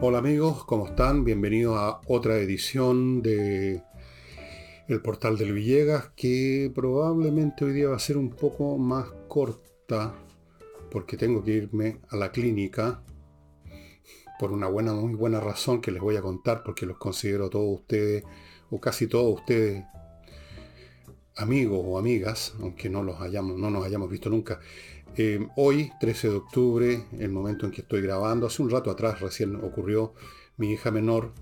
Hola amigos, ¿cómo están? Bienvenidos a otra edición de El Portal del Villegas, que probablemente hoy día va a ser un poco más corta, porque tengo que irme a la clínica por una buena, muy buena razón que les voy a contar, porque los considero todos ustedes, o casi todos ustedes, amigos o amigas, aunque no, los hayamos, no nos hayamos visto nunca. Eh, hoy, 13 de octubre, el momento en que estoy grabando, hace un rato atrás recién ocurrió, mi hija menor,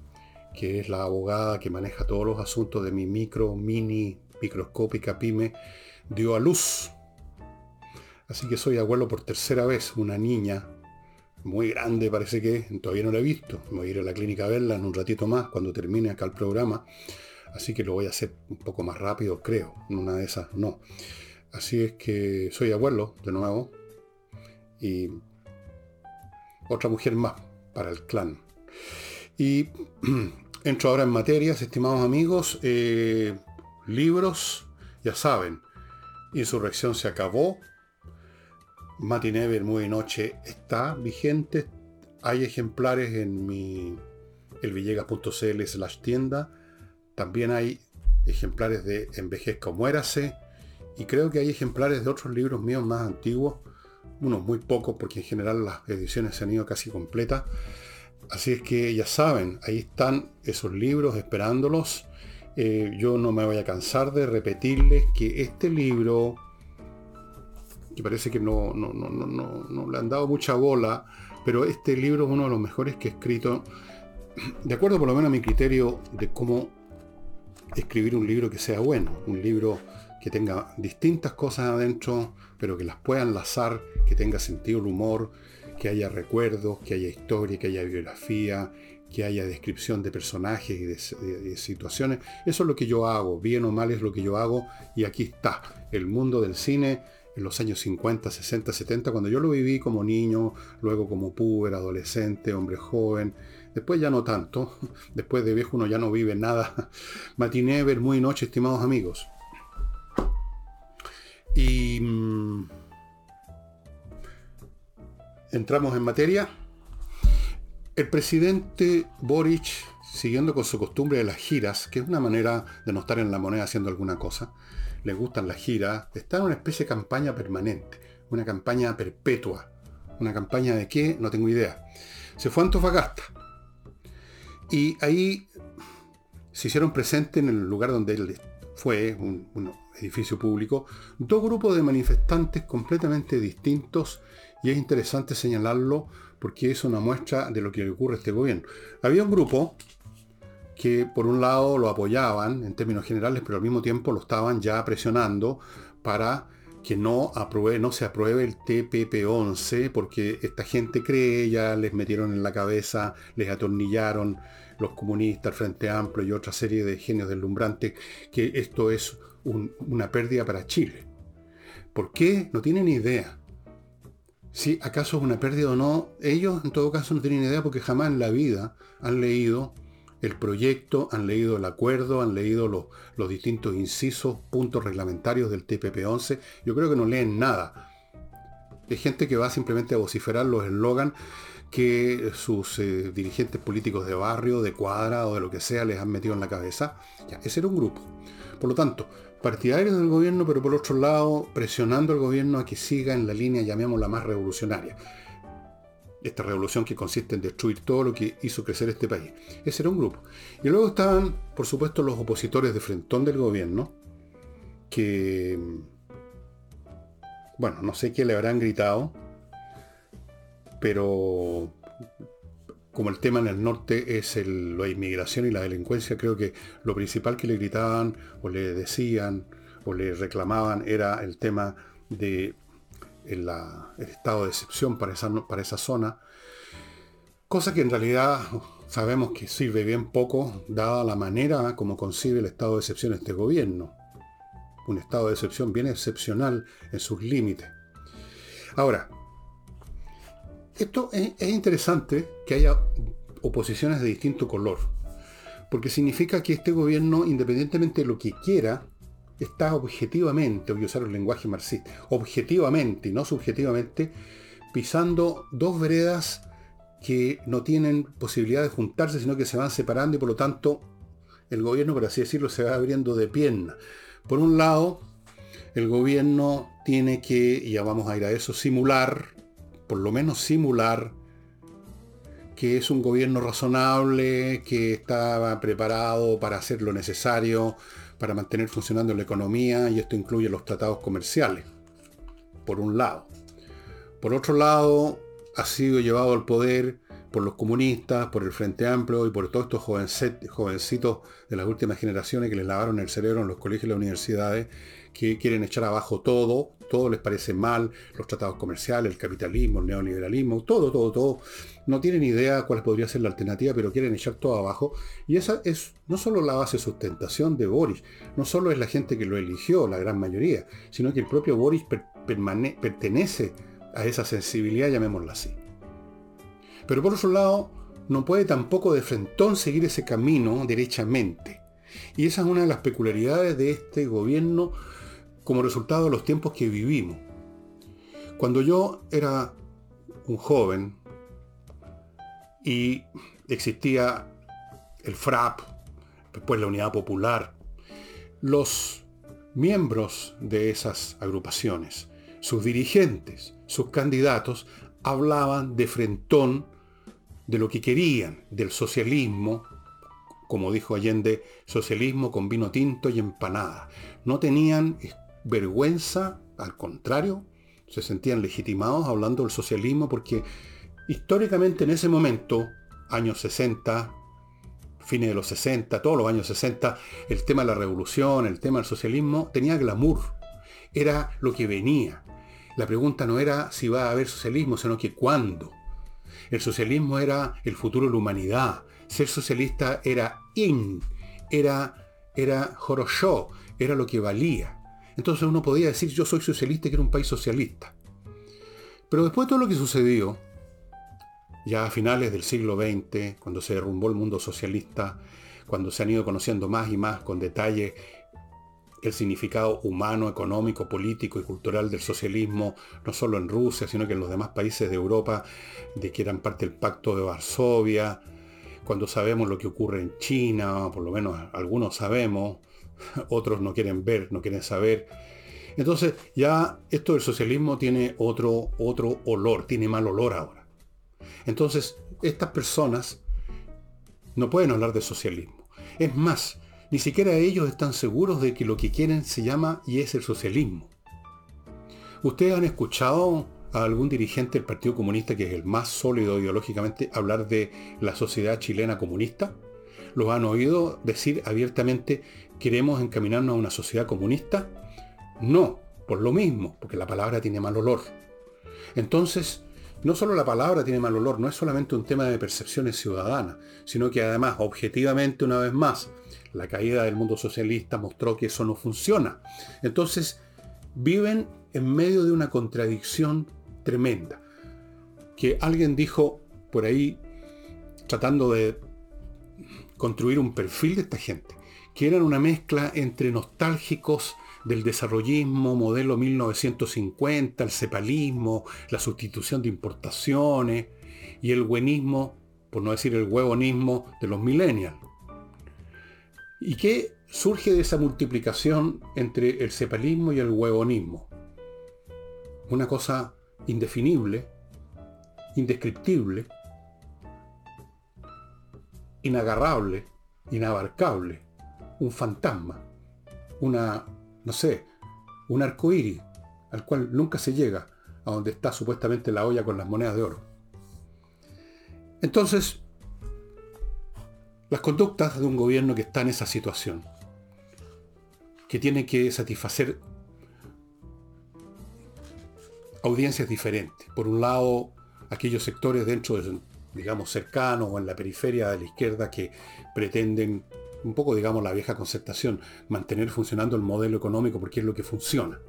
que es la abogada que maneja todos los asuntos de mi micro, mini, microscópica pyme, dio a luz. Así que soy abuelo por tercera vez, una niña muy grande parece que, todavía no la he visto. Voy a ir a la clínica a verla en un ratito más cuando termine acá el programa. Así que lo voy a hacer un poco más rápido, creo. Una de esas no. Así es que soy abuelo de nuevo. Y otra mujer más para el clan. Y entro ahora en materias, estimados amigos. Eh, libros, ya saben. Insurrección se acabó. Matinever Muy Noche está vigente. Hay ejemplares en mi elvillegas.cl slash tienda. También hay ejemplares de Envejezca o Muérase. Y creo que hay ejemplares de otros libros míos más antiguos. Unos muy pocos porque en general las ediciones se han ido casi completas. Así es que ya saben, ahí están esos libros esperándolos. Eh, yo no me voy a cansar de repetirles que este libro que parece que no, no, no, no, le han dado mucha bola, pero este libro es uno de los mejores que he escrito, de acuerdo por lo menos a mi criterio de cómo escribir un libro que sea bueno, un libro que tenga distintas cosas adentro, pero que las pueda enlazar, que tenga sentido el humor, que haya recuerdos, que haya historia, que haya biografía, que haya descripción de personajes y de, situaciones. Eso es lo que yo hago, bien o mal es lo que yo hago, y aquí está, el mundo del cine en los años 50, 60, 70, cuando yo lo viví como niño, luego como puber, adolescente, hombre joven, después ya no tanto, después de viejo uno ya no vive nada. Matiné, ver muy noche, estimados amigos. Y mm, entramos en materia. El presidente Boric, siguiendo con su costumbre de las giras, que es una manera de no estar en la moneda haciendo alguna cosa, les gustan las giras, está en una especie de campaña permanente, una campaña perpetua. ¿Una campaña de qué? No tengo idea. Se fue a Antofagasta. Y ahí se hicieron presentes en el lugar donde él fue, un, edificio público, dos grupos de manifestantes completamente distintos y es interesante señalarlo porque es una muestra de lo que ocurre a este gobierno. Había un grupo que por un lado lo apoyaban en términos generales, pero al mismo tiempo lo estaban ya presionando para que no, apruebe, no se apruebe el TPP-11, porque esta gente cree, ya les metieron en la cabeza, les atornillaron los comunistas, el Frente Amplio y otra serie de genios deslumbrantes, que esto es una pérdida para Chile. ¿Por qué? No tienen idea. Si acaso es una pérdida o no, ellos en todo caso no tienen idea porque jamás en la vida han leído el proyecto, han leído el acuerdo, han leído los, distintos incisos, puntos reglamentarios del TPP-11. Yo creo que no leen nada. Es gente que va simplemente a vociferar los eslogans que sus eh, dirigentes políticos de barrio, de cuadra o de lo que sea les han metido en la cabeza. Ya, ese era un grupo. Por lo tanto, partidarios del gobierno, pero por otro lado, presionando al gobierno a que siga en la línea, llamémosla más revolucionaria esta revolución que consiste en destruir todo lo que hizo crecer este país. Ese era un grupo. Y luego estaban, por supuesto, los opositores de frentón del gobierno, que, bueno, no sé qué le habrán gritado, pero como el tema en el norte es la inmigración y la delincuencia, creo que lo principal que le gritaban o le decían o le reclamaban era el tema de el, estado de excepción para esa, para esa zona, cosa que en realidad sabemos que sirve bien poco, dada la manera como concibe el estado de excepción este gobierno. Un estado de excepción bien excepcional en sus límites. Ahora, esto es, es interesante que haya oposiciones de distinto color, porque significa que este gobierno, independientemente de lo que quiera, está objetivamente, voy a usar el lenguaje marxista, objetivamente y no subjetivamente, pisando dos veredas que no tienen posibilidad de juntarse, sino que se van separando y por lo tanto el gobierno, por así decirlo, se va abriendo de pierna. Por un lado, el gobierno tiene que, y ya vamos a ir a eso, simular, por lo menos simular, que es un gobierno razonable, que estaba preparado para hacer lo necesario para mantener funcionando la economía, y esto incluye los tratados comerciales, por un lado. Por otro lado, ha sido llevado al poder por los comunistas, por el Frente Amplio y por todos estos jovencitos de las últimas generaciones que les lavaron el cerebro en los colegios y las universidades, que quieren echar abajo todo, todo les parece mal, los tratados comerciales, el capitalismo, el neoliberalismo, todo, todo, todo. No tienen idea cuál podría ser la alternativa, pero quieren echar todo abajo. Y esa es no solo la base de sustentación de Boris, no solo es la gente que lo eligió, la gran mayoría, sino que el propio Boris pertenece a esa sensibilidad, llamémosla así. Pero por otro lado, no puede tampoco de frentón seguir ese camino derechamente. Y esa es una de las peculiaridades de este gobierno como resultado de los tiempos que vivimos. Cuando yo era un joven y existía el FRAP, después la Unidad Popular, los miembros de esas agrupaciones, sus dirigentes, sus candidatos, hablaban de frentón de lo que querían, del socialismo, como dijo Allende, socialismo con vino tinto y empanada. No tenían vergüenza, al contrario, se sentían legitimados hablando del socialismo porque históricamente en ese momento, años 60, fines de los 60, todos los años 60, el tema de la revolución, el tema del socialismo, tenía glamour. Era lo que venía. La pregunta no era si va a haber socialismo, sino que cuándo. El socialismo era el futuro de la humanidad. Ser socialista era in, era, era era lo que valía. Entonces uno podía decir yo soy socialista y quiero un país socialista. Pero después de todo lo que sucedió, ya a finales del siglo XX, cuando se derrumbó el mundo socialista, cuando se han ido conociendo más y más con detalle el significado humano, económico, político y cultural del socialismo, no solo en Rusia, sino que en los demás países de Europa, de que eran parte del pacto de Varsovia, cuando sabemos lo que ocurre en China, por lo menos algunos sabemos, otros no quieren ver, no quieren saber. Entonces ya esto del socialismo tiene otro, otro olor, tiene mal olor ahora. Entonces estas personas no pueden hablar de socialismo. Es más, ni siquiera ellos están seguros de que lo que quieren se llama y es el socialismo. ¿Ustedes han escuchado a algún dirigente del Partido Comunista, que es el más sólido ideológicamente, hablar de la sociedad chilena comunista? ¿Los han oído decir abiertamente, queremos encaminarnos a una sociedad comunista? No, por lo mismo, porque la palabra tiene mal olor. Entonces, no solo la palabra tiene mal olor, no es solamente un tema de percepciones ciudadanas, sino que además, objetivamente, una vez más, la caída del mundo socialista mostró que eso no funciona. Entonces, viven en medio de una contradicción tremenda. Que alguien dijo por ahí, tratando de construir un perfil de esta gente, que eran una mezcla entre nostálgicos del desarrollismo, modelo 1950, el cepalismo, la sustitución de importaciones y el buenismo, por no decir el huevonismo, de los millennials. ¿Y qué surge de esa multiplicación entre el cepalismo y el huevonismo? Una cosa indefinible, indescriptible, inagarrable, inabarcable, un fantasma, una, no sé, un arco iris al cual nunca se llega, a donde está supuestamente la olla con las monedas de oro. Entonces, las conductas de un gobierno que está en esa situación, que tiene que satisfacer audiencias diferentes. Por un lado, aquellos sectores dentro de, digamos, cercanos o en la periferia de la izquierda que pretenden, un poco, digamos, la vieja concertación, mantener funcionando el modelo económico porque es lo que funciona.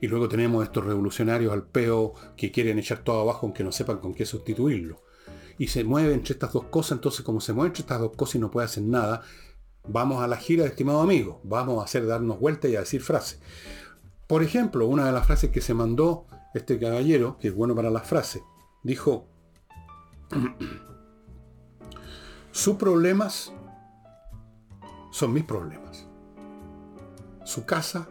Y luego tenemos estos revolucionarios al peo que quieren echar todo abajo aunque no sepan con qué sustituirlo y se mueve entre estas dos cosas, entonces como se mueve entre estas dos cosas y no puede hacer nada, Vamos a la gira, estimado amigo. Vamos a hacer darnos vuelta y a decir frases. Por ejemplo, una de las frases que se mandó este caballero, que es bueno para las frases, dijo, sus problemas son mis problemas. Su casa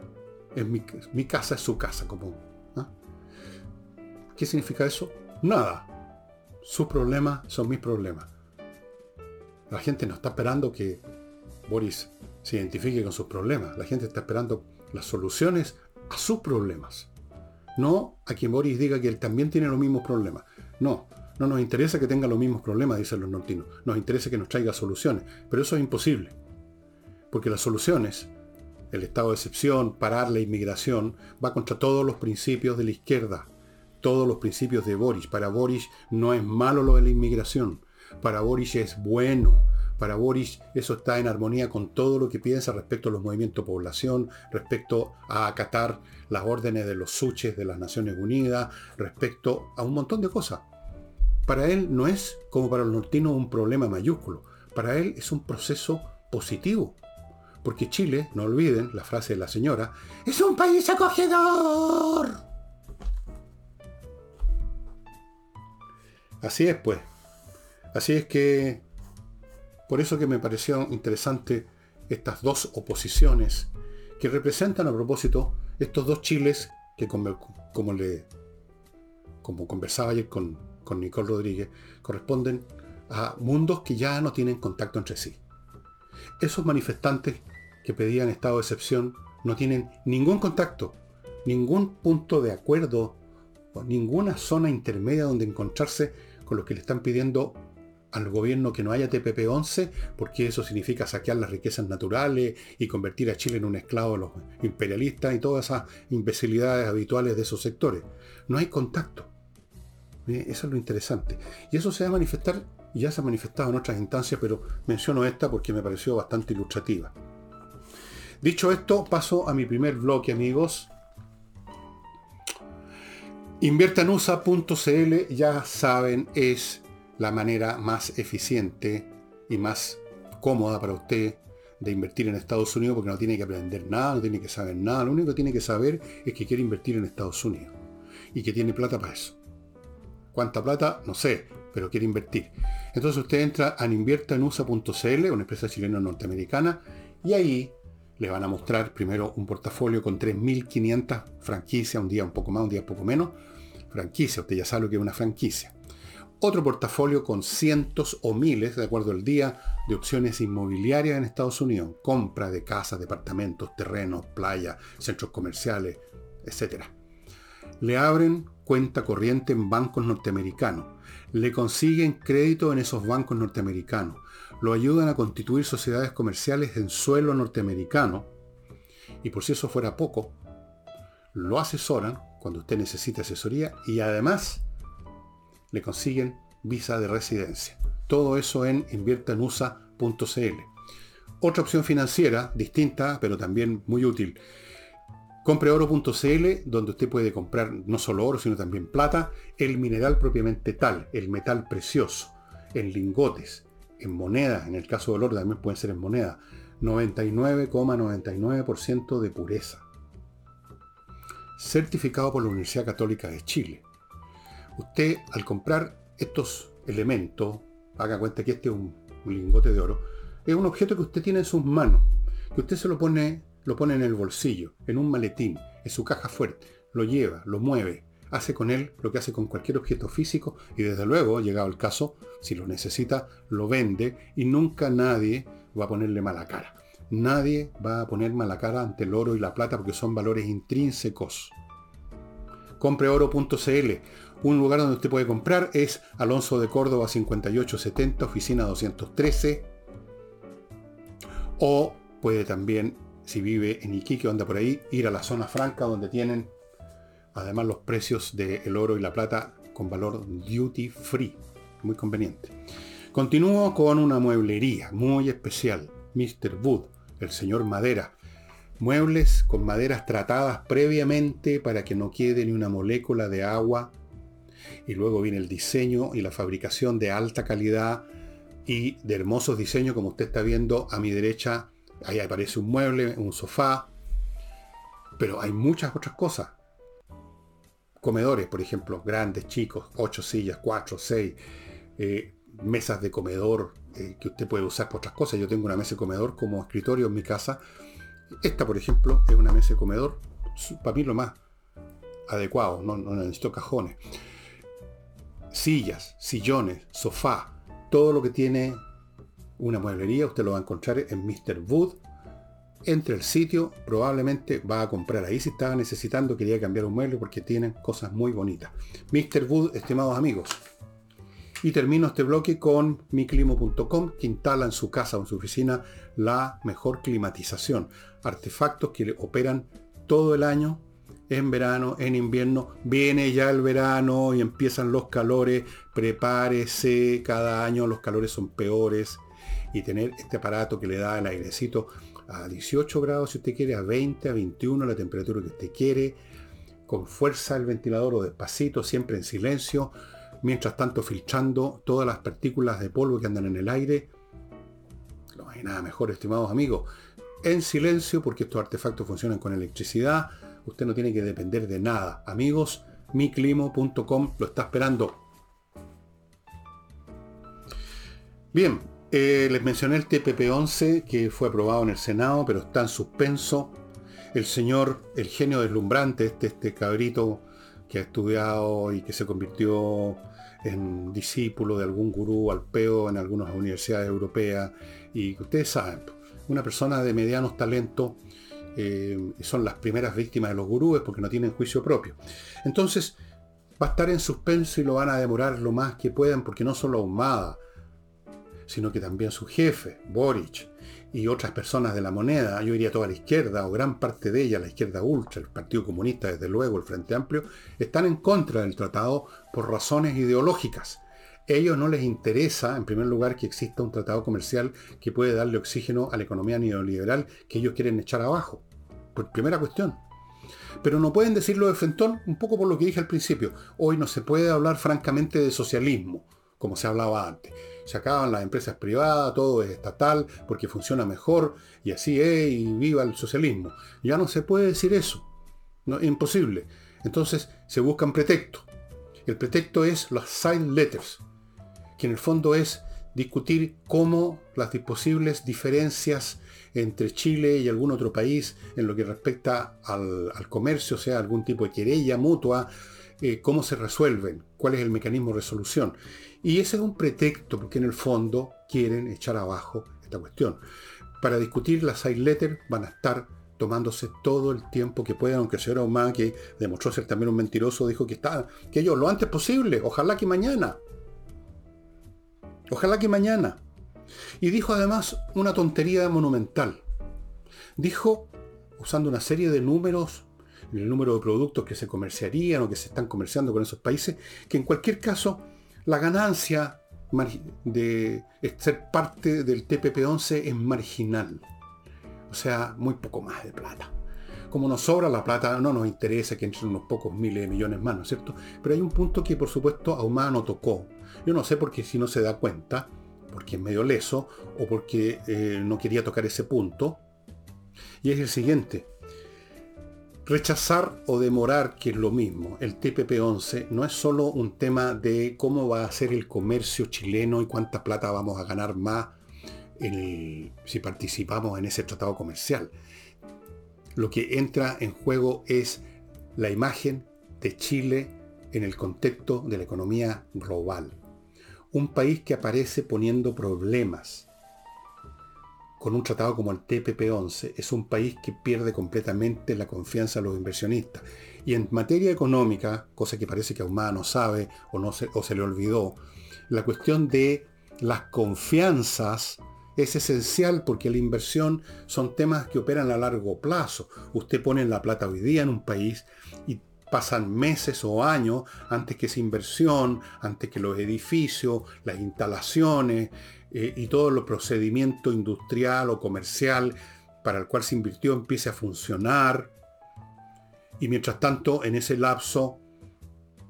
es mi, mi casa, es su casa. Como, ¿ah? ¿Qué significa eso? Nada. Sus problemas son mis problemas. La gente no está esperando que Boris se identifique con sus problemas. La gente está esperando las soluciones a sus problemas. No a quien Boris diga que él también tiene los mismos problemas. No, no nos interesa que tenga los mismos problemas, dicen los nortinos. Nos interesa que nos traiga soluciones. Pero eso es imposible. Porque las soluciones, el estado de excepción, parar la inmigración, va contra todos los principios de la izquierda. Todos los principios de Boris. Para Boris no es malo lo de la inmigración. Para Boris es bueno para Boris eso está en armonía con todo lo que piensa respecto a los movimientos de población, respecto a acatar las órdenes de los suches de las Naciones Unidas, respecto a un montón de cosas. Para él no es, como para los nortinos, un problema mayúsculo. Para él es un proceso positivo. Porque Chile, no olviden la frase de la señora, es un país acogedor. Así es, pues. Así es que por eso que me pareció interesante estas dos oposiciones que representan a propósito estos dos chiles que como, le como conversaba ayer con, con Nicole Rodríguez, corresponden a mundos que ya no tienen contacto entre sí. Esos manifestantes que pedían estado de excepción no tienen ningún contacto, ningún punto de acuerdo, ninguna zona intermedia donde encontrarse con los que le están pidiendo al gobierno que no haya TPP-11, porque eso significa saquear las riquezas naturales y convertir a Chile en un esclavo de los imperialistas y todas esas imbecilidades habituales de esos sectores. No hay contacto. ¿Eh? Eso es lo interesante. Y eso se va a manifestar, ya se ha manifestado en otras instancias, pero menciono esta porque me pareció bastante ilustrativa. Dicho esto, paso a mi primer bloque, amigos. Inviertanusa.cl, ya saben, es la manera más eficiente y más cómoda para usted de invertir en Estados Unidos porque no tiene que aprender nada, no tiene que saber nada, lo único que tiene que saber es que quiere invertir en Estados Unidos y que tiene plata para eso. ¿Cuánta plata? No sé, pero quiere invertir. Entonces usted entra a inviertaenusa.cl, una empresa chilena norteamericana, y ahí le van a mostrar primero un portafolio con 3.500 franquicias, un día un poco más, un día un poco menos. Franquicia, usted ya sabe lo que es una franquicia otro portafolio con cientos o miles, de acuerdo al día, de opciones inmobiliarias en Estados Unidos. Compra de casas, departamentos, terrenos, playas, centros comerciales, etc. Le abren cuenta corriente en bancos norteamericanos. Le consiguen crédito en esos bancos norteamericanos. Lo ayudan a constituir sociedades comerciales en suelo norteamericano. Y por si eso fuera poco, lo asesoran cuando usted necesita asesoría y además le consiguen visa de residencia. Todo eso en inviertanusa.cl. Otra opción financiera, distinta, pero también muy útil. Compreoro.cl, donde usted puede comprar no solo oro, sino también plata, el mineral propiamente tal, el metal precioso, en lingotes, en moneda, en el caso del oro también pueden ser en moneda, 99,99% de pureza. Certificado por la Universidad Católica de Chile usted al comprar estos elementos, haga cuenta que este es un, lingote de oro, es un objeto que usted tiene en sus manos, que usted se lo pone, lo pone en el bolsillo, en un maletín, en su caja fuerte, lo lleva, lo mueve, hace con él lo que hace con cualquier objeto físico y desde luego, llegado el caso, si lo necesita, lo vende y nunca nadie va a ponerle mala cara. Nadie va a poner mala cara ante el oro y la plata porque son valores intrínsecos. Compreoro.cl un lugar donde usted puede comprar es Alonso de Córdoba 5870, oficina 213. O puede también, si vive en Iquique o anda por ahí, ir a la zona franca donde tienen además los precios del oro y la plata con valor duty free. Muy conveniente. Continúo con una mueblería muy especial. Mr. Wood, el señor Madera. Muebles con maderas tratadas previamente para que no quede ni una molécula de agua y luego viene el diseño y la fabricación de alta calidad y de hermosos diseños, como usted está viendo a mi derecha, ahí aparece un mueble, un sofá, pero hay muchas otras cosas. Comedores, por ejemplo, grandes, chicos, ocho sillas, cuatro, seis, eh, mesas de comedor eh, que usted puede usar para otras cosas. Yo tengo una mesa de comedor como escritorio en mi casa. Esta, por ejemplo, es una mesa de comedor, para mí lo más adecuado, no, no necesito cajones. Sillas, sillones, sofá, todo lo que tiene una mueblería, usted lo va a encontrar en Mr. Wood. Entre el sitio, probablemente va a comprar ahí si estaba necesitando, quería cambiar un mueble porque tienen cosas muy bonitas. Mr. Wood, estimados amigos. Y termino este bloque con miclimo.com, que instala en su casa o en su oficina la mejor climatización. Artefactos que operan todo el año en verano, en invierno, viene ya el verano y empiezan los calores, prepárese, cada año los calores son peores y tener este aparato que le da el airecito a 18 grados si usted quiere, a 20, a 21, la temperatura que usted quiere, con fuerza el ventilador o despacito, siempre en silencio, mientras tanto filtrando todas las partículas de polvo que andan en el aire. No hay nada mejor, estimados amigos. En silencio, porque estos artefactos funcionan con electricidad, Usted no tiene que depender de nada. Amigos, miclimo.com lo está esperando. Bien, eh, les mencioné el TPP-11 que fue aprobado en el Senado, pero está en suspenso. El señor, el genio deslumbrante, este, este cabrito que ha estudiado y que se convirtió en discípulo de algún gurú alpeo en algunas universidades europeas, y ustedes saben, una persona de medianos talentos eh, son las primeras víctimas de los gurúes porque no tienen juicio propio. Entonces, va a estar en suspenso y lo van a demorar lo más que puedan porque no solo Ahumada, sino que también su jefe, Boric, y otras personas de la moneda, yo diría toda la izquierda o gran parte de ella, la izquierda ultra, el Partido Comunista, desde luego, el Frente Amplio, están en contra del tratado por razones ideológicas. A ellos no les interesa, en primer lugar, que exista un tratado comercial que puede darle oxígeno a la economía neoliberal que ellos quieren echar abajo. Por primera cuestión. Pero no pueden decirlo de Fentón, un poco por lo que dije al principio. Hoy no se puede hablar francamente de socialismo, como se hablaba antes. Se acaban las empresas privadas, todo es estatal, porque funciona mejor, y así es, y viva el socialismo. Ya no se puede decir eso. No, imposible. Entonces se buscan pretextos. El pretexto es los side letters, que en el fondo es discutir cómo las posibles diferencias entre Chile y algún otro país en lo que respecta al, comercio, o sea, algún tipo de querella mutua, eh, cómo se resuelven, cuál es el mecanismo de resolución. Y ese es un pretexto, porque en el fondo quieren echar abajo esta cuestión. Para discutir las side letters van a estar tomándose todo el tiempo que puedan, aunque el señor Omar, que demostró ser también un mentiroso, dijo que está, que ellos lo antes posible, ojalá que mañana. Ojalá que mañana. Y dijo además una tontería monumental. Dijo, usando una serie de números, el número de productos que se comerciarían o que se están comerciando con esos países, que en cualquier caso la ganancia de ser parte del TPP-11 es marginal. O sea, muy poco más de plata. Como nos sobra la plata, no nos interesa que entren unos pocos miles de millones más, ¿no es cierto? Pero hay un punto que por supuesto Ahumada no tocó, yo no sé por qué si no se da cuenta, porque es medio leso o porque eh, no quería tocar ese punto. Y es el siguiente. Rechazar o demorar, que es lo mismo, el TPP-11 no es solo un tema de cómo va a ser el comercio chileno y cuánta plata vamos a ganar más si participamos en ese tratado comercial. Lo que entra en juego es la imagen de Chile en el contexto de la economía global un país que aparece poniendo problemas con un tratado como el TPP-11 es un país que pierde completamente la confianza de los inversionistas. Y en materia económica, cosa que parece que Ahumada no sabe o, no se, o se le olvidó, la cuestión de las confianzas es esencial porque la inversión son temas que operan a largo plazo. Usted pone la plata hoy día en un país y pasan meses o años antes que esa inversión, antes que los edificios, las instalaciones eh, y todo el procedimiento industrial o comercial para el cual se invirtió empiece a funcionar. Y mientras tanto, en ese lapso,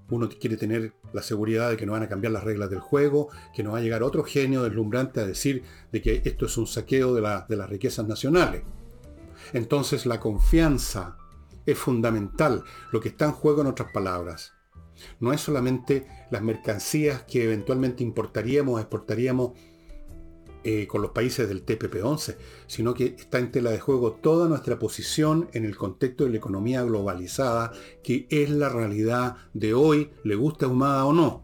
uno quiere tener la seguridad de que no van a cambiar las reglas del juego, que no va a llegar otro genio deslumbrante a decir de que esto es un saqueo de, de las riquezas nacionales. Entonces la confianza es fundamental, lo que está en juego en otras palabras. No es solamente las mercancías que eventualmente importaríamos o exportaríamos eh, con los países del TPP-11, sino que está en tela de juego toda nuestra posición en el contexto de la economía globalizada, que es la realidad de hoy, le gusta Humada o no.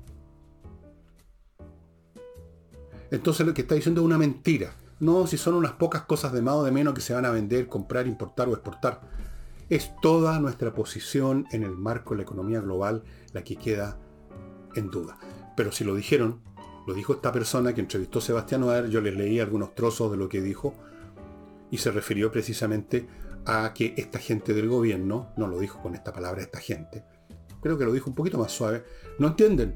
Entonces lo que está diciendo es una mentira. No, si son unas pocas cosas de más o de menos que se van a vender, comprar, importar o exportar. Es toda nuestra posición en el marco de la economía global la que queda en duda. Pero si lo dijeron, lo dijo esta persona que entrevistó a Sebastián Oer, yo les leí algunos trozos de lo que dijo, y se refirió precisamente a que esta gente del gobierno, no lo dijo con esta palabra esta gente, creo que lo dijo un poquito más suave, no entienden.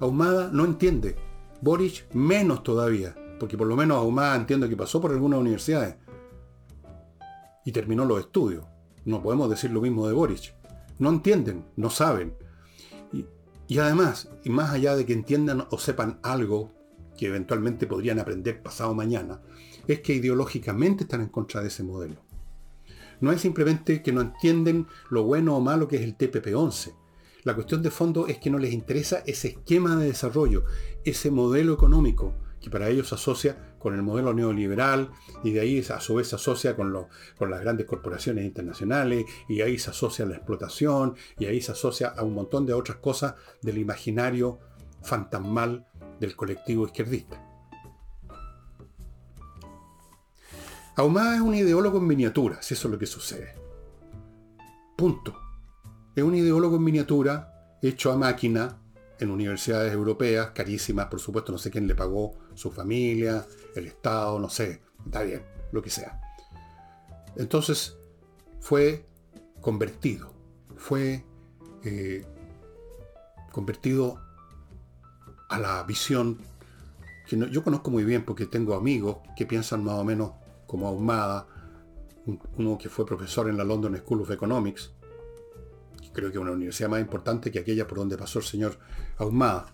Ahumada no entiende. Boric menos todavía, porque por lo menos Ahumada entiende que pasó por algunas universidades y terminó los estudios. No podemos decir lo mismo de Boric. No entienden, no saben. Y además, y más allá de que entiendan o sepan algo que eventualmente podrían aprender pasado mañana, es que ideológicamente están en contra de ese modelo. No es simplemente que no entienden lo bueno o malo que es el TPP-11. La cuestión de fondo es que no les interesa ese esquema de desarrollo, ese modelo económico, que para ellos se asocia con el modelo neoliberal y de ahí a su vez se asocia con, las grandes corporaciones internacionales y ahí se asocia a la explotación y ahí se asocia a un montón de otras cosas del imaginario fantasmal del colectivo izquierdista. Ahumada es un ideólogo en miniatura, si eso es lo que sucede. Punto. Es un ideólogo en miniatura, hecho a máquina, en universidades europeas, carísimas, por supuesto, no sé quién le pagó, su familia, el Estado, no sé, está bien, lo que sea. Entonces, fue convertido, fue eh, convertido a la visión que yo conozco muy bien porque tengo amigos que piensan más o menos como Ahumada, uno que fue profesor en la London School of Economics, creo que una universidad más importante que aquella por donde pasó el señor Ahumada.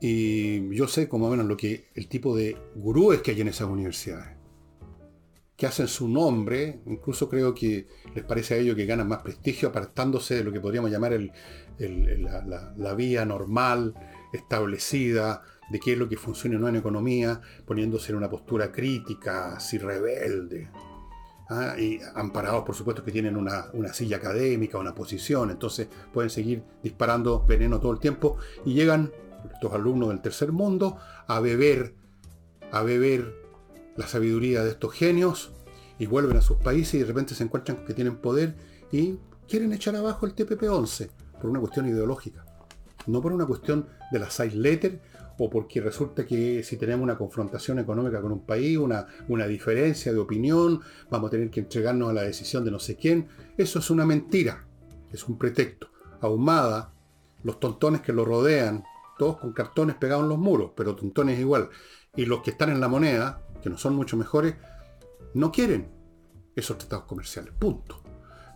Y yo sé como menos lo que el tipo de gurúes que hay en esas universidades. Que hacen su nombre, incluso creo que les parece a ellos que ganan más prestigio apartándose de lo que podríamos llamar la, vía normal, establecida, de qué es lo que funciona o no en economía, poniéndose en una postura crítica, así rebelde. ¿Ah? y amparados por supuesto que tienen una, silla académica, una posición, entonces pueden seguir disparando veneno todo el tiempo y llegan estos alumnos del tercer mundo a beber, a beber la sabiduría de estos genios y vuelven a sus países y de repente se encuentran que tienen poder y quieren echar abajo el TPP-11 por una cuestión ideológica, no por una cuestión de la side letter o porque resulta que si tenemos una confrontación económica con un país, una, una diferencia de opinión, vamos a tener que entregarnos a la decisión de no sé quién. Eso es una mentira, es un pretexto. Ahumada, los tontones que lo rodean, todos con cartones pegados en los muros, pero tontones igual. Y los que están en la moneda, que no son mucho mejores, no quieren esos tratados comerciales. Punto.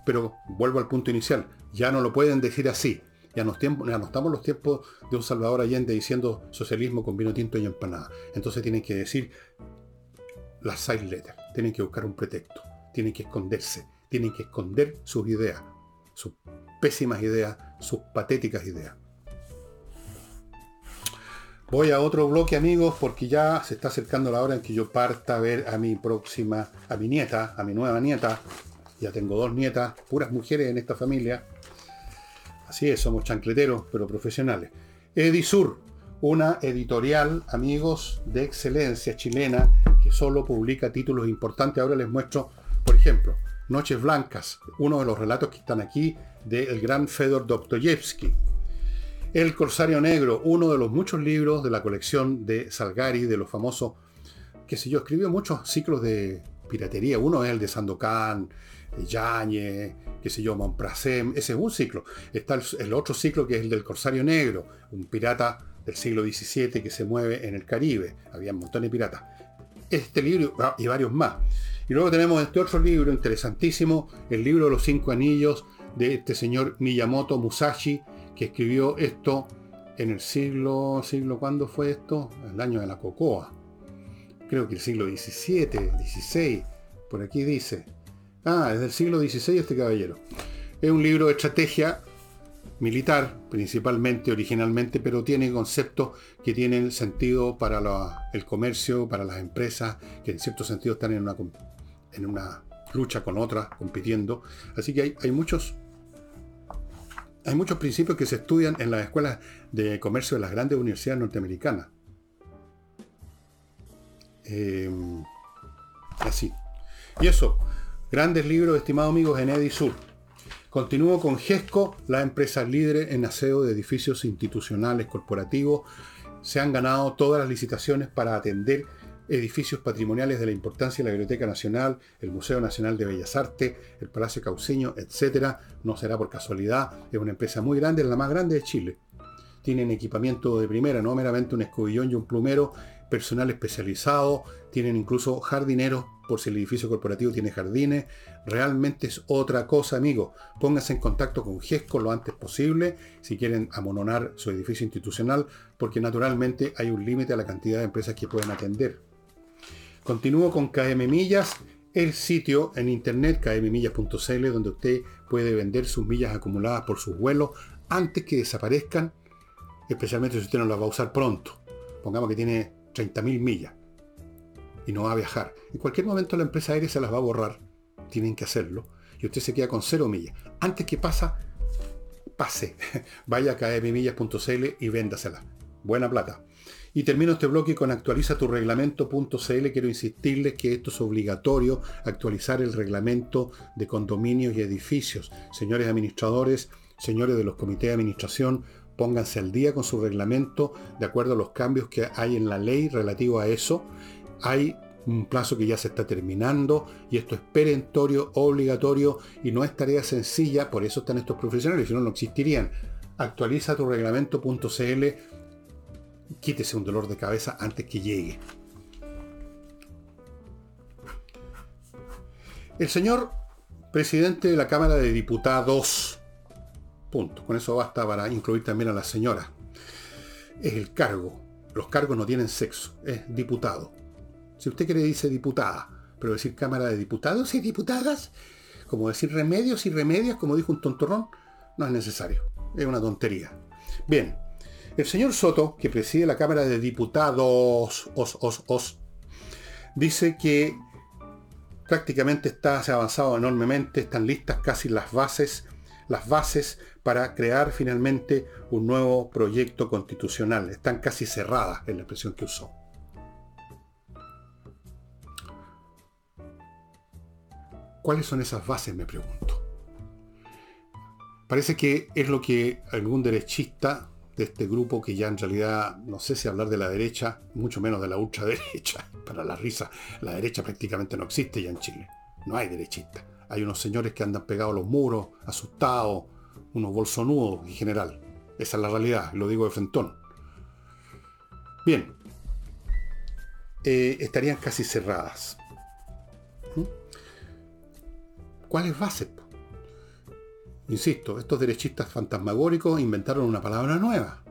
Pero vuelvo al punto inicial, ya no lo pueden decir así. Ya no, estamos los tiempos de un Salvador Allende diciendo socialismo con vino tinto y empanada. Entonces tienen que decir las side letters, tienen que buscar un pretexto, tienen que esconderse, tienen que esconder sus ideas, sus pésimas ideas, sus patéticas ideas. Voy a otro bloque amigos porque ya se está acercando la hora en que yo parta a ver a mi próxima, a mi nieta, a mi nueva nieta. Ya tengo dos nietas, puras mujeres en esta familia. Así es, somos chancleteros, pero profesionales. Edisur, una editorial, amigos, de excelencia chilena, que solo publica títulos importantes. Ahora les muestro, por ejemplo, Noches Blancas, uno de los relatos que están aquí del gran Fedor Dostoyevsky. El Corsario Negro, uno de los muchos libros de la colección de Salgari, de los famosos, que sé yo, escribió muchos ciclos de piratería. Uno es el de Sandokan, Yañez, qué sé yo, Monprasem, ese es un ciclo. Está el, otro ciclo que es el del Corsario Negro, un pirata del siglo XVII que se mueve en el Caribe. Había un montón de piratas. Este libro ah, y varios más. Y luego tenemos este otro libro interesantísimo, el libro de los cinco anillos de este señor Miyamoto Musashi, que escribió esto en el siglo, siglo, ¿cuándo fue esto? El año de la cocoa. Creo que el siglo XVII, XVI, por aquí dice. Ah, es del siglo XVI este caballero. Es un libro de estrategia militar, principalmente, originalmente, pero tiene conceptos que tienen sentido para el comercio, para las empresas, que en cierto sentido están en una, lucha con otras, compitiendo. Así que hay, muchos hay muchos principios que se estudian en las escuelas de comercio de las grandes universidades norteamericanas. Em, así. Y eso, grandes libros, estimados amigos, en Edisur. Continúo con GESCO, la empresa líder en aseo de edificios institucionales corporativos. Se han ganado todas las licitaciones para atender edificios patrimoniales de la importancia de la Biblioteca Nacional, el Museo Nacional de Bellas Artes, el Palacio Cauceño, etc. No será por casualidad, es una empresa muy grande, la más grande de Chile. Tienen equipamiento de primera, no meramente un escobillón y un plumero, personal especializado, tienen incluso jardineros por si el edificio corporativo tiene jardines. Realmente es otra cosa, amigo. Pónganse en contacto con GESCO lo antes posible si quieren amononar su edificio institucional, porque naturalmente hay un límite a la cantidad de empresas que pueden atender. Continúo con KM Millas, el sitio en internet kmmillas.cl donde usted puede vender sus millas acumuladas por sus vuelos antes que desaparezcan, especialmente si usted no las va a usar pronto. Pongamos que tiene 30.000 millas y no va a viajar. En cualquier momento la empresa aérea se las va a borrar. Tienen que hacerlo. Y usted se queda con cero millas. Antes que pasa, pase. Vaya a kmmillas.cl y véndasela. Buena plata. Y termino este bloque con actualiza tu reglamento.cl. Quiero insistirles que esto es obligatorio, actualizar el reglamento de condominios y edificios. Señores administradores, señores de los comités de administración, pónganse al día con su reglamento de acuerdo a los cambios que hay en la ley relativo a eso hay un plazo que ya se está terminando y esto es perentorio, obligatorio y no es tarea sencilla, por eso están estos profesionales, si no, no existirían. Actualiza tu reglamento.cl, quítese un dolor de cabeza antes que llegue. El señor presidente de la Cámara de Diputados, punto, con eso basta para incluir también a la señora, es el cargo. Los cargos no tienen sexo, es diputado. Si usted quiere dice diputada, pero decir Cámara de Diputados y Diputadas, como decir remedios y remedias, como dijo un tontorrón, no es necesario. Es una tontería. Bien, el señor Soto, que preside la Cámara de Diputados, os, os, os, dice que prácticamente está, se ha avanzado enormemente, están listas casi las bases, las bases para crear finalmente un nuevo proyecto constitucional. Están casi cerradas, en la expresión que usó. ¿Cuáles son esas bases? Me pregunto. Parece que es lo que algún derechista de este grupo, que ya en realidad no sé si hablar de la derecha, mucho menos de la ultraderecha, para la risa, la derecha prácticamente no existe ya en Chile. No hay derechistas. Hay unos señores que andan pegados a los muros, asustados, unos bolsonudos en general. Esa es la realidad, lo digo de frentón. Bien, eh, estarían casi cerradas. ¿Cuáles bases? Insisto, estos derechistas fantasmagóricos inventaron una palabra nueva.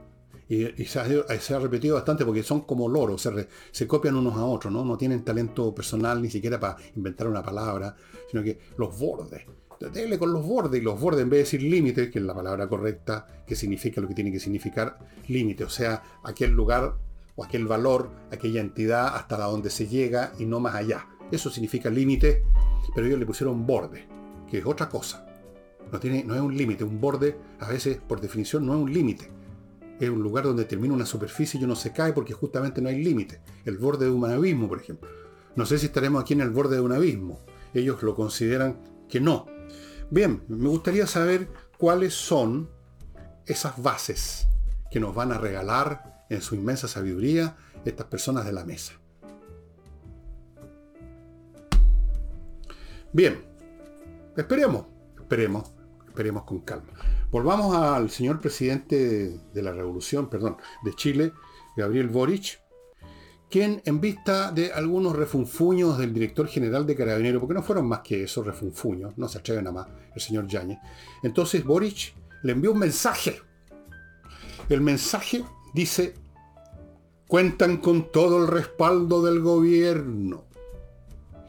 Y, se, ha, repetido bastante porque son como loros, se, copian unos a otros, ¿no? No tienen talento personal ni siquiera para inventar una palabra, sino que los bordes. Dele con los bordes y los bordes en vez de decir límite, que es la palabra correcta, que significa lo que tiene que significar límite, o sea, aquel lugar o aquel valor, aquella entidad hasta donde se llega y no más allá. Eso significa límite pero ellos le pusieron borde, que es otra cosa. No, tiene, no es un límite, un borde a veces por definición no es un límite. Es un lugar donde termina una superficie y uno se cae porque justamente no hay límite. El borde de un abismo, por ejemplo. No sé si estaremos aquí en el borde de un abismo. Ellos lo consideran que no. Bien, me gustaría saber cuáles son esas bases que nos van a regalar en su inmensa sabiduría estas personas de la mesa. Bien, esperemos, esperemos, esperemos con calma. Volvamos al señor presidente de la revolución, perdón, de Chile, Gabriel Boric, quien en vista de algunos refunfuños del director general de Carabineros, porque no fueron más que esos refunfuños, no se atreven a más, el señor Yáñez, entonces Boric le envió un mensaje El mensaje dice, cuentan con todo el respaldo del gobierno.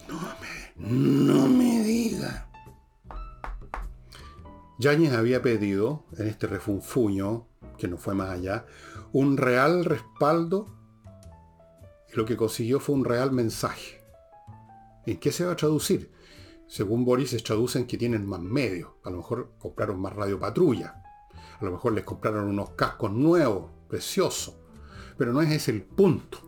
No me, no me diga. Yáñez había pedido, en este refunfuño, que no fue más allá, un real respaldo lo que consiguió fue un real mensaje. ¿En qué se va a traducir? Según Boris, se traducen que tienen más medios. A lo mejor compraron más radio patrulla. A lo mejor les compraron unos cascos nuevos, preciosos. Pero no es ese el punto.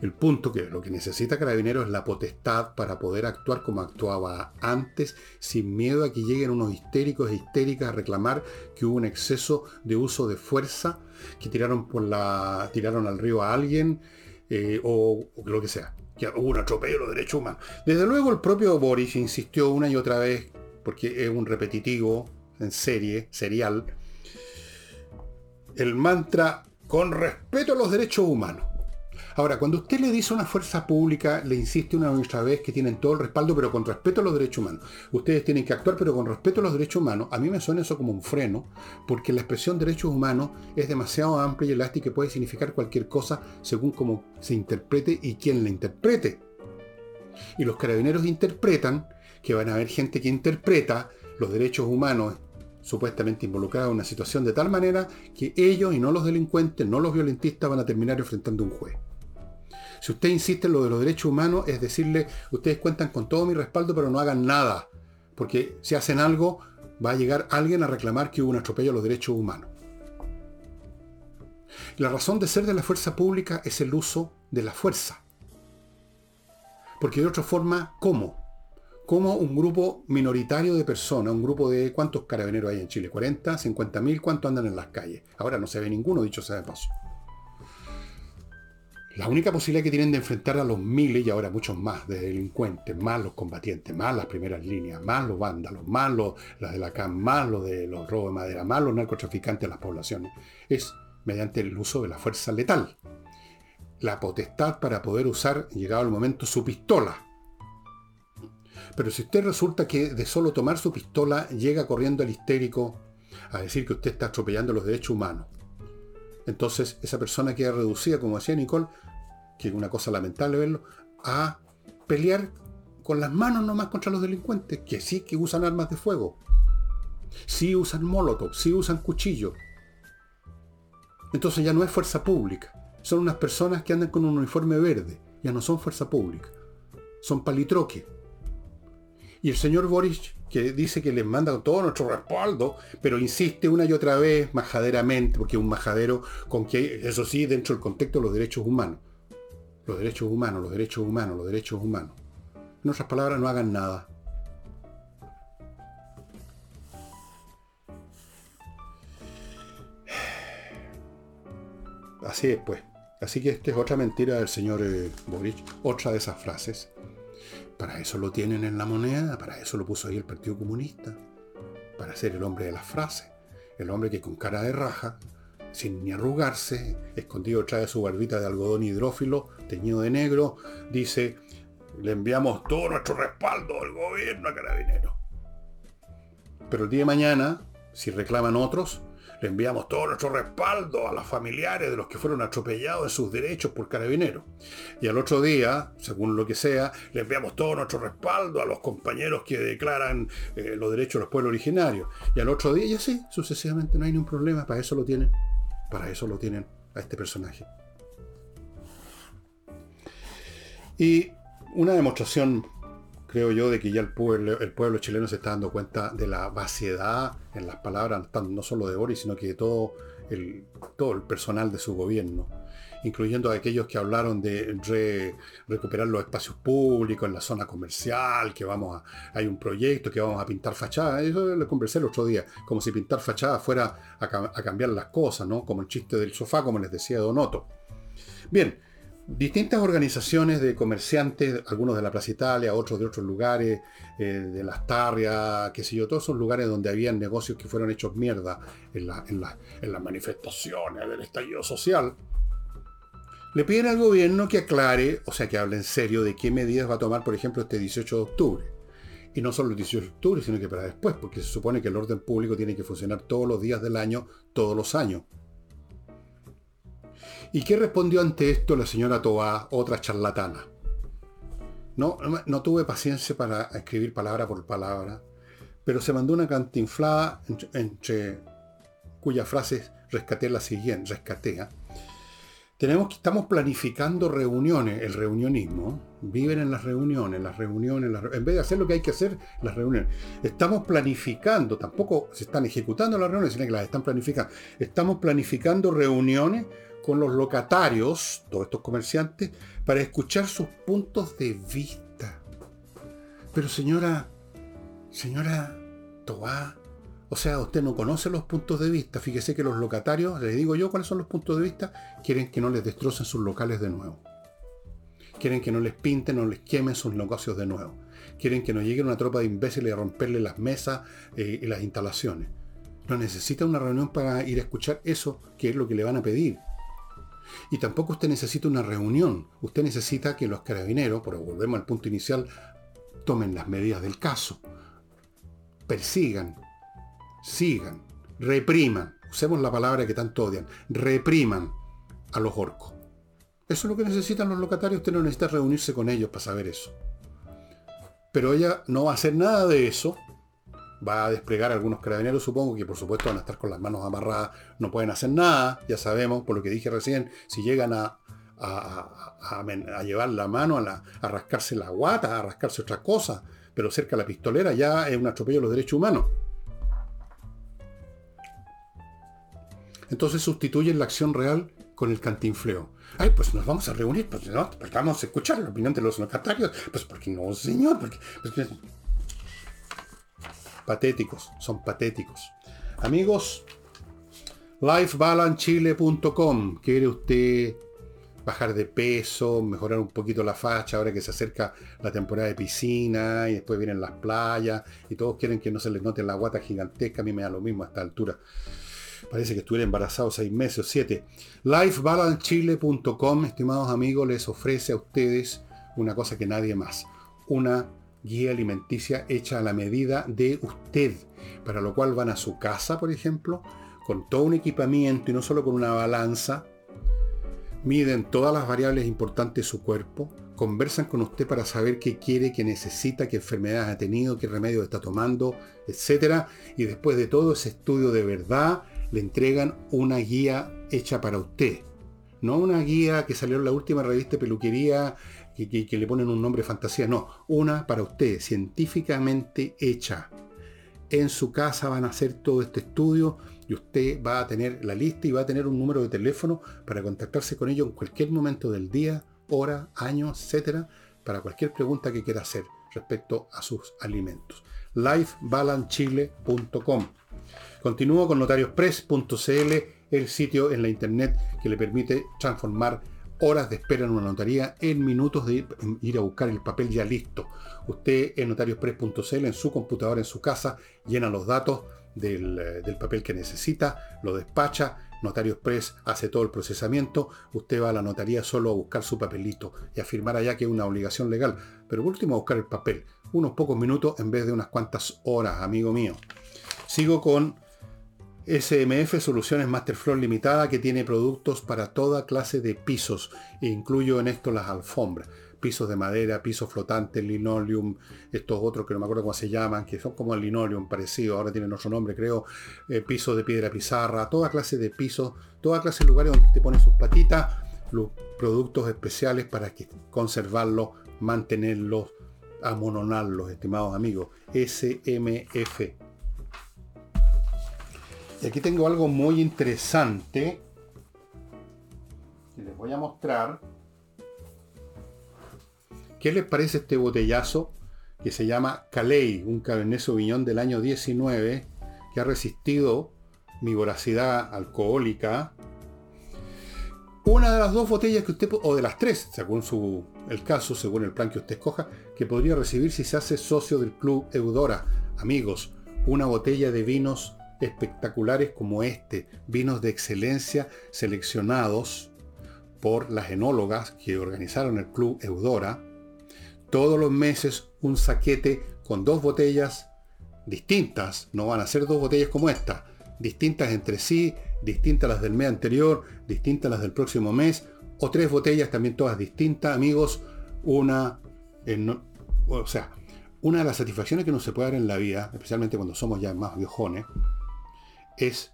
El punto que lo que necesita Carabineros es la potestad para poder actuar como actuaba antes, sin miedo a que lleguen unos histéricos e histéricas a reclamar que hubo un exceso de uso de fuerza, que tiraron por la. tiraron al río a alguien, eh, o, lo que sea. Que hubo un atropello de los derechos humanos. Desde luego el propio Boris insistió una y otra vez, porque es un repetitivo en serie, serial, el mantra con respeto a los derechos humanos. Ahora, cuando usted le dice a una fuerza pública, le insiste una y otra vez que tienen todo el respaldo, pero con respeto a los derechos humanos. Ustedes tienen que actuar, pero con respeto a los derechos humanos. A mí me suena eso como un freno, porque la expresión derechos humanos es demasiado amplia y elástica y puede significar cualquier cosa según cómo se interprete y quién la interprete. Y los carabineros interpretan que van a haber gente que interpreta los derechos humanos supuestamente involucrados en una situación de tal manera que ellos y no los delincuentes, no los violentistas van a terminar enfrentando un juez. Si usted insiste en lo de los derechos humanos, es decirle, ustedes cuentan con todo mi respaldo, pero no hagan nada. Porque si hacen algo, va a llegar alguien a reclamar que hubo un atropello a los derechos humanos. La razón de ser de la fuerza pública es el uso de la fuerza. Porque de otra forma, ¿cómo? ¿Cómo un grupo minoritario de personas, un grupo de cuántos carabineros hay en Chile? ¿40? ¿50 mil? ¿Cuántos andan en las calles? Ahora no se ve ninguno, dicho sea de paso. La única posibilidad que tienen de enfrentar a los miles y ahora muchos más de delincuentes, más los combatientes, más las primeras líneas, más los vándalos, más los, las de la CAM, más los de los robos de madera, más los narcotraficantes de las poblaciones, es mediante el uso de la fuerza letal. La potestad para poder usar, llegado el momento, su pistola. Pero si usted resulta que de solo tomar su pistola llega corriendo al histérico a decir que usted está atropellando los derechos humanos, entonces esa persona queda reducida, como decía Nicole, que es una cosa lamentable verlo, a pelear con las manos nomás contra los delincuentes, que sí que usan armas de fuego. Sí usan molotov, sí usan cuchillo. Entonces ya no es fuerza pública. Son unas personas que andan con un uniforme verde. Ya no son fuerza pública. Son palitroque. Y el señor Boris que dice que les manda todo nuestro respaldo, pero insiste una y otra vez majaderamente, porque es un majadero con que, eso sí, dentro del contexto de los derechos humanos. Los derechos humanos, los derechos humanos, los derechos humanos. En otras palabras, no hagan nada. Así es, pues. Así que esta es otra mentira del señor eh, Boric, otra de esas frases. Para eso lo tienen en la moneda, para eso lo puso ahí el Partido Comunista, para ser el hombre de las frases, el hombre que con cara de raja, sin ni arrugarse, escondido trae su barbita de algodón hidrófilo, teñido de negro, dice, le enviamos todo nuestro respaldo al gobierno a Carabineros. Pero el día de mañana, si reclaman otros, le enviamos todo nuestro respaldo a los familiares de los que fueron atropellados en sus derechos por carabineros. Y al otro día, según lo que sea, le enviamos todo nuestro respaldo a los compañeros que declaran eh, los derechos de los pueblos originarios. Y al otro día, y así, sucesivamente, no hay ningún problema. Para eso lo tienen. Para eso lo tienen a este personaje. Y una demostración creo yo, de que ya el pueblo, el pueblo chileno se está dando cuenta de la vaciedad en las palabras, no solo de Boris, sino que de todo el, todo el personal de su gobierno, incluyendo a aquellos que hablaron de recuperar los espacios públicos en la zona comercial, que vamos hay un proyecto que vamos a pintar fachadas, eso lo conversé el otro día, como si pintar fachadas fuera a, a cambiar las cosas, ¿no? Como el chiste del sofá, como les decía Donoto. Bien, distintas organizaciones de comerciantes, algunos de la Plaza Italia, otros de otros lugares, eh, de las Tarrias, qué sé yo, todos esos lugares donde habían negocios que fueron hechos mierda en, las manifestaciones del estallido social, le piden al gobierno que aclare, o sea, que hable en serio de qué medidas va a tomar, por ejemplo, este 18 de octubre. Y no solo el 18 de octubre, sino que para después, porque se supone que el orden público tiene que funcionar todos los días del año, todos los años. ¿Y qué respondió ante esto la señora Tobá, otra charlatana? No, no tuve paciencia para escribir palabra por palabra, pero se mandó una cantinflada entre, cuyas frases rescaté la siguiente, rescatea. Tenemos que, estamos planificando reuniones, el reunionismo, viven en las reuniones, las reuniones, en vez de hacer lo que hay que hacer, las reuniones. Estamos planificando, tampoco se están ejecutando las reuniones, sino que las están planificando. Estamos planificando reuniones con los locatarios, todos estos comerciantes, para escuchar sus puntos de vista. Pero señora, señora Toá, o sea, usted no conoce los puntos de vista. Fíjese que los locatarios, les digo yo cuáles son los puntos de vista, quieren que no les destrocen sus locales de nuevo. Quieren que no les pinten, no les quemen sus negocios de nuevo. Quieren que no llegue una tropa de imbéciles a romperle las mesas eh, y las instalaciones. No necesita una reunión para ir a escuchar eso, que es lo que le van a pedir. Y tampoco usted necesita una reunión. Usted necesita que los carabineros, pero volvemos al punto inicial, tomen las medidas del caso. Persigan, sigan, repriman. Usemos la palabra que tanto odian. Repriman a los orcos. Eso es lo que necesitan los locatarios. Usted no necesita reunirse con ellos para saber eso. Pero ella no va a hacer nada de eso va a desplegar algunos carabineros, supongo que por supuesto van a estar con las manos amarradas, no pueden hacer nada, ya sabemos, por lo que dije recién, si llegan a, a, llevar la mano, a, a, rascarse la guata, a rascarse otra cosa, pero cerca de la pistolera ya es un atropello de los derechos humanos. Entonces sustituyen la acción real con el cantinfleo. Ay, pues nos vamos a reunir, pues no, pues vamos a escuchar la opinión de los locatarios. Pues porque no, señor, porque, porque Patéticos, son patéticos. Amigos, lifebalancechile.com. ¿Quiere usted bajar de peso, mejorar un poquito la facha ahora que se acerca la temporada de piscina y después vienen las playas y todos quieren que no se les note la guata gigantesca? A mí me da lo mismo a esta altura. Parece que estuviera embarazado seis meses o siete. Lifebalancechile.com, estimados amigos, les ofrece a ustedes una cosa que nadie más. Una guía alimenticia hecha a la medida de usted, para lo cual van a su casa, por ejemplo, con todo un equipamiento y no solo con una balanza, miden todas las variables importantes de su cuerpo, conversan con usted para saber qué quiere, qué necesita, qué enfermedades ha tenido, qué remedio está tomando, etc. Y después de todo ese estudio de verdad, le entregan una guía hecha para usted. No una guía que salió en la última revista de peluquería que, le ponen un nombre fantasía, no, una para usted, científicamente hecha. En su casa van a hacer todo este estudio y usted va a tener la lista y va a tener un número de teléfono para contactarse con ellos en cualquier momento del día, hora, año, etcétera, para cualquier pregunta que quiera hacer respecto a sus alimentos. lifebalancechile.com. Continúo con notariospress.cl, el sitio en la internet que le permite transformar horas de espera en una notaría, en minutos de ir a buscar el papel ya listo. Usted en notariospress.cl, en su computadora, en su casa, llena los datos del, papel que necesita, lo despacha, Notario Express hace todo el procesamiento, usted va a la notaría solo a buscar su papelito y a firmar allá que es una obligación legal, pero por último a buscar el papel, unos pocos minutos en vez de unas cuantas horas, amigo mío. Sigo con SMF Soluciones Masterfloor Limitada que tiene productos para toda clase de pisos. E incluyo en esto las alfombras. Pisos de madera, pisos flotantes, linoleum, estos otros que no me acuerdo cómo se llaman, que son como el linoleum parecido, ahora tienen otro nombre creo, eh, pisos de piedra pizarra, toda clase de pisos, toda clase de lugares donde te ponen sus patitas, los productos especiales para que conservarlos, mantenerlos, amononarlos, estimados amigos. SMF y aquí tengo algo muy interesante que les voy a mostrar. ¿Qué les parece este botellazo que se llama Calais, un Cabernet Sauvignon del año 19 que ha resistido mi voracidad alcohólica? Una de las dos botellas que usted, o de las tres, según su, el caso, según el plan que usted escoja, que podría recibir si se hace socio del Club Eudora. Amigos, una botella de vinos espectaculares como este, vinos de excelencia seleccionados por las enólogas que organizaron el Club Eudora, todos los meses un saquete con dos botellas distintas, no van a ser dos botellas como esta, distintas entre sí, distintas las del mes anterior, distintas las del próximo mes, o tres botellas también todas distintas, amigos, una, o sea, una de las satisfacciones que nos se puede dar en la vida, especialmente cuando somos ya más viejones, es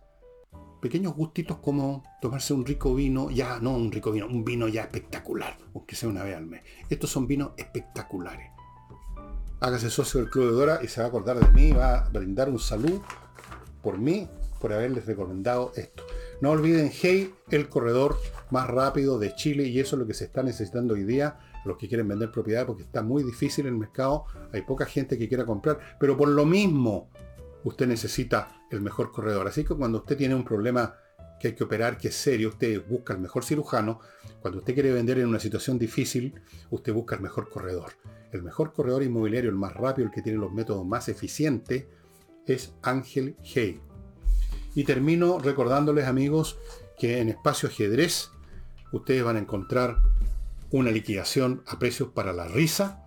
pequeños gustitos como tomarse un rico vino, ya no un rico vino, un vino ya espectacular, aunque sea una vez al mes. Estos son vinos espectaculares. Hágase socio del Club de Dora y se va a acordar de mí, va a brindar un salud por mí, por haberles recomendado esto. No olviden Hey, el corredor más rápido de Chile y eso es lo que se está necesitando hoy día los que quieren vender propiedad porque está muy difícil el mercado, hay poca gente que quiera comprar, pero por lo mismo usted necesita el mejor corredor. Así que cuando usted tiene un problema que hay que operar, que es serio, usted busca el mejor cirujano. Cuando usted quiere vender en una situación difícil, usted busca el mejor corredor. El mejor corredor inmobiliario, el más rápido, el que tiene los métodos más eficientes, es Ángel Hey. Y termino recordándoles, amigos, que en Espacio Ajedrez ustedes van a encontrar una liquidación a precios para la risa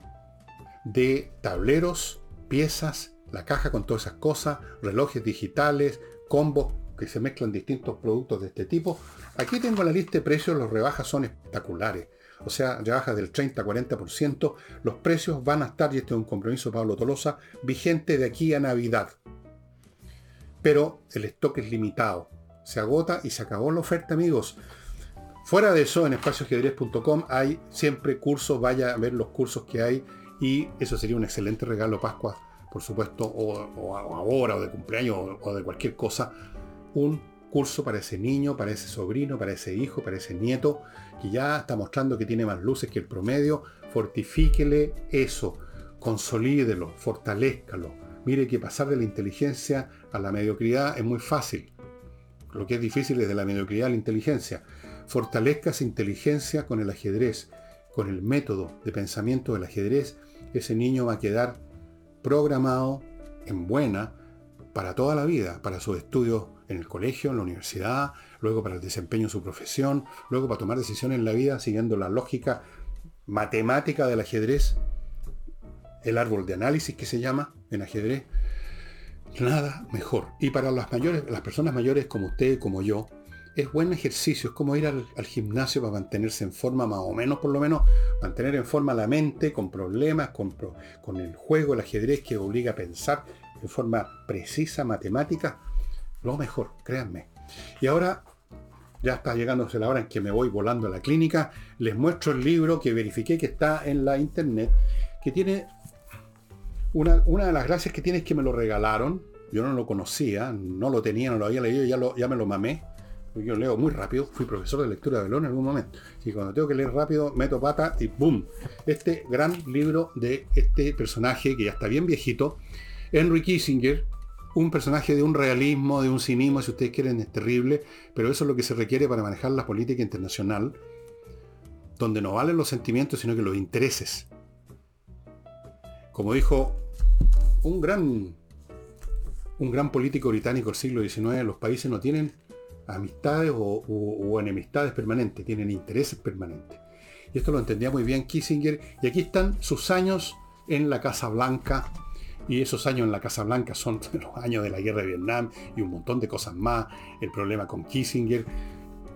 de tableros, piezas, la caja con todas esas cosas, relojes digitales, combos que se mezclan distintos productos de este tipo. Aquí tengo la lista de precios, los rebajas son espectaculares. O sea, rebajas del 30-40%. Los precios van a estar, y este es un compromiso Pablo Tolosa, vigente de aquí a Navidad. Pero el stock es limitado. Se agota y se acabó la oferta, amigos. Fuera de eso, en espacioajedrez.com hay siempre cursos, vaya a ver los cursos que hay y eso sería un excelente regalo Pascua por supuesto, o, ahora, o de cumpleaños, o, de cualquier cosa, un curso para ese niño, para ese sobrino, para ese hijo, para ese nieto, que ya está mostrando que tiene más luces que el promedio, fortifíquele eso, consolídelo, fortalezcalo. Mire que pasar de la inteligencia a la mediocridad es muy fácil. Lo que es difícil es de la mediocridad a la inteligencia. Fortalezca esa inteligencia con el ajedrez, con el método de pensamiento del ajedrez. Ese niño va a quedar programado en buena para toda la vida, para sus estudios en el colegio, en la universidad, luego para el desempeño en su profesión, luego para tomar decisiones en la vida siguiendo la lógica matemática del ajedrez, el árbol de análisis que se llama en ajedrez. Nada mejor. Y para las mayores, las personas mayores como usted, como yo, es buen ejercicio, es como ir al, gimnasio para mantenerse en forma, más o menos, por lo menos, mantener en forma la mente, con problemas, con, el juego, el ajedrez que obliga a pensar de forma precisa, matemática, lo mejor, créanme. Y ahora, ya está llegándose la hora en que me voy volando a la clínica, les muestro el libro que verifiqué que está en la internet, que tiene, una, de las gracias que tiene es que me lo regalaron, yo no lo conocía, no lo tenía, no lo había leído, ya, ya me lo mamé yo leo muy rápido, fui profesor de lectura de Belón en algún momento. Y cuando tengo que leer rápido, meto pata y ¡boom! Este gran libro de este personaje, que ya está bien viejito, Henry Kissinger, un personaje de un realismo, de un cinismo, si ustedes quieren, es terrible, pero eso es lo que se requiere para manejar la política internacional, donde no valen los sentimientos, sino que los intereses. Como dijo un gran, un gran político británico del siglo XIX, los países no tienen amistades o, enemistades permanentes, tienen intereses permanentes. Y esto lo entendía muy bien Kissinger. Y aquí están sus años en la Casa Blanca. Y esos años en la Casa Blanca son los años de la guerra de Vietnam y un montón de cosas más. El problema con Kissinger.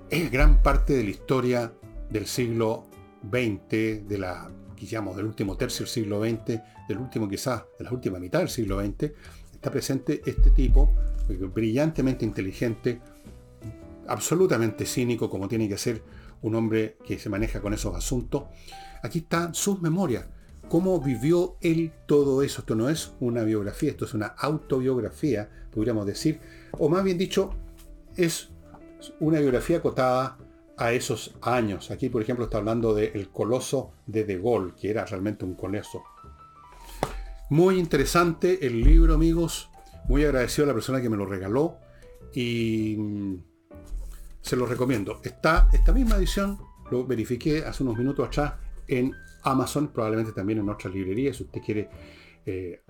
Es gran parte de la historia del siglo XX, de la, del último tercio del siglo XX, del último quizás, de la última mitad del siglo XX. Está presente este tipo, brillantemente inteligente, absolutamente cínico, como tiene que ser un hombre que se maneja con esos asuntos. Aquí están sus memorias, cómo vivió él todo eso. Esto no es una biografía, esto es una autobiografía, podríamos decir, o más bien dicho, es una biografía acotada a esos años. Aquí, por ejemplo, está hablando del coloso de De Gaulle, que era realmente un coloso. Muy interesante el libro, amigos. Muy agradecido a la persona que me lo regaló. Y se lo recomiendo. Está esta misma edición, lo verifiqué hace unos minutos atrás en Amazon, probablemente también en otras librerías, si usted quiere eh,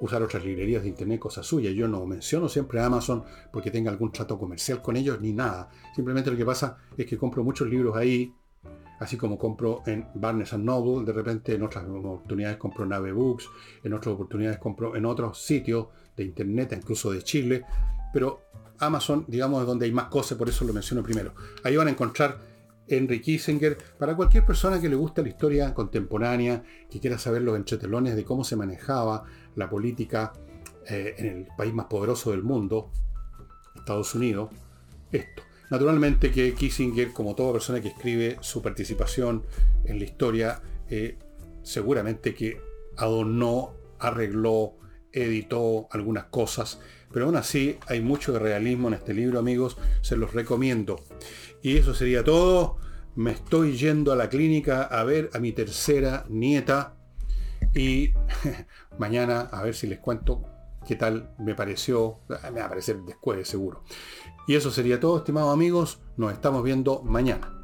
usar otras librerías de internet, cosa suya. Yo no menciono siempre Amazon porque tenga algún trato comercial con ellos ni nada. Simplemente lo que pasa es que compro muchos libros ahí, así como compro en Barnes Noble, de repente en otras oportunidades compro Nave Books, en otras oportunidades compro en otros sitios de internet, incluso de Chile, pero Amazon, digamos, es donde hay más cosas, por eso lo menciono primero. Ahí van a encontrar Henry Kissinger, para cualquier persona que le guste la historia contemporánea, que quiera saber los entretelones de cómo se manejaba la política eh, en el país más poderoso del mundo, Estados Unidos, esto. Naturalmente que Kissinger, como toda persona que escribe su participación en la historia, eh, seguramente que adornó, arregló, editó algunas cosas, pero aún así hay mucho de realismo en este libro, amigos, se los recomiendo. Y eso sería todo. Me estoy yendo a la clínica a ver a mi tercera nieta y mañana a ver si les cuento qué tal me pareció. Me va a parecer después, seguro. Y eso sería todo, estimados amigos. Nos estamos viendo mañana.